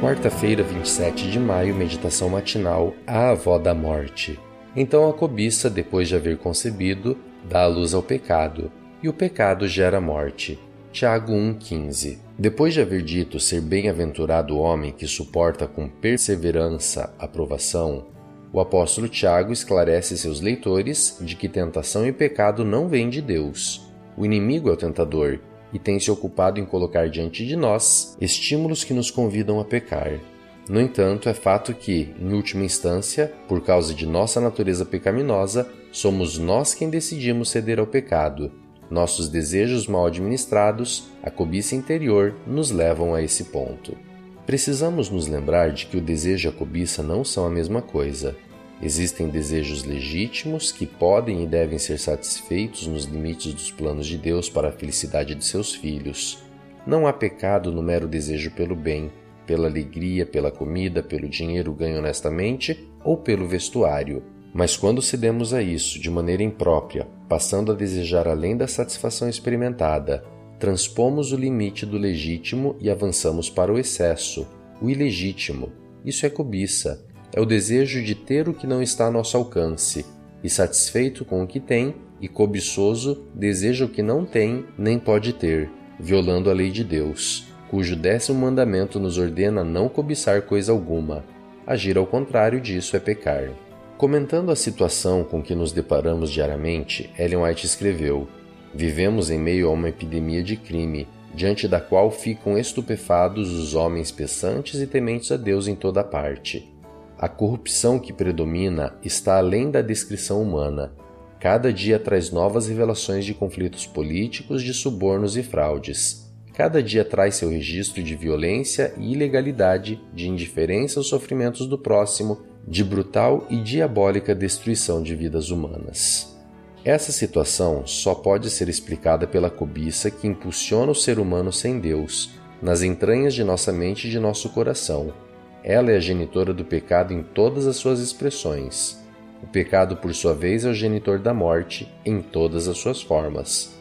Quarta-feira, 27 de maio, meditação matinal A Avó da Morte. Então a cobiça, depois de haver concebido, dá a luz ao pecado, e o pecado gera morte. Tiago 1,15 Depois de haver dito ser bem-aventurado o homem que suporta com perseverança a provação, o apóstolo Tiago esclarece seus leitores de que tentação e pecado não vêm de Deus. O inimigo é o tentador, e tem se ocupado em colocar diante de nós estímulos que nos convidam a pecar. No entanto, é fato que, em última instância, por causa de nossa natureza pecaminosa, somos nós quem decidimos ceder ao pecado. Nossos desejos mal administrados, a cobiça interior, nos levam a esse ponto. Precisamos nos lembrar de que o desejo e a cobiça não são a mesma coisa. Existem desejos legítimos que podem e devem ser satisfeitos nos limites dos planos de Deus para a felicidade de seus filhos. Não há pecado no mero desejo pelo bem, pela alegria, pela comida, pelo dinheiro ganho honestamente ou pelo vestuário. Mas quando cedemos a isso de maneira imprópria, passando a desejar além da satisfação experimentada, transpomos o limite do legítimo e avançamos para o excesso, o ilegítimo. Isso é cobiça é o desejo de ter o que não está a nosso alcance, e satisfeito com o que tem, e cobiçoso, deseja o que não tem nem pode ter, violando a lei de Deus, cujo décimo mandamento nos ordena não cobiçar coisa alguma. Agir ao contrário disso é pecar. Comentando a situação com que nos deparamos diariamente, Ellen White escreveu: Vivemos em meio a uma epidemia de crime, diante da qual ficam estupefados os homens pensantes e tementes a Deus em toda parte. A corrupção que predomina está além da descrição humana. Cada dia traz novas revelações de conflitos políticos, de subornos e fraudes. Cada dia traz seu registro de violência e ilegalidade, de indiferença aos sofrimentos do próximo, de brutal e diabólica destruição de vidas humanas. Essa situação só pode ser explicada pela cobiça que impulsiona o ser humano sem Deus, nas entranhas de nossa mente e de nosso coração ela é a genitora do pecado em todas as suas expressões. O pecado, por sua vez, é o genitor da morte em todas as suas formas.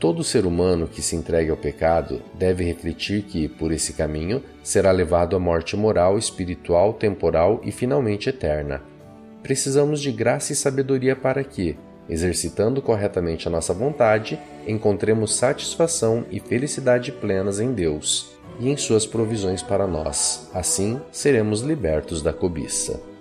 Todo ser humano que se entregue ao pecado deve refletir que, por esse caminho, será levado à morte moral, espiritual, temporal e finalmente eterna. Precisamos de graça e sabedoria para que, exercitando corretamente a nossa vontade, encontremos satisfação e felicidade plenas em Deus e em suas provisões para nós. Assim seremos libertos da cobiça.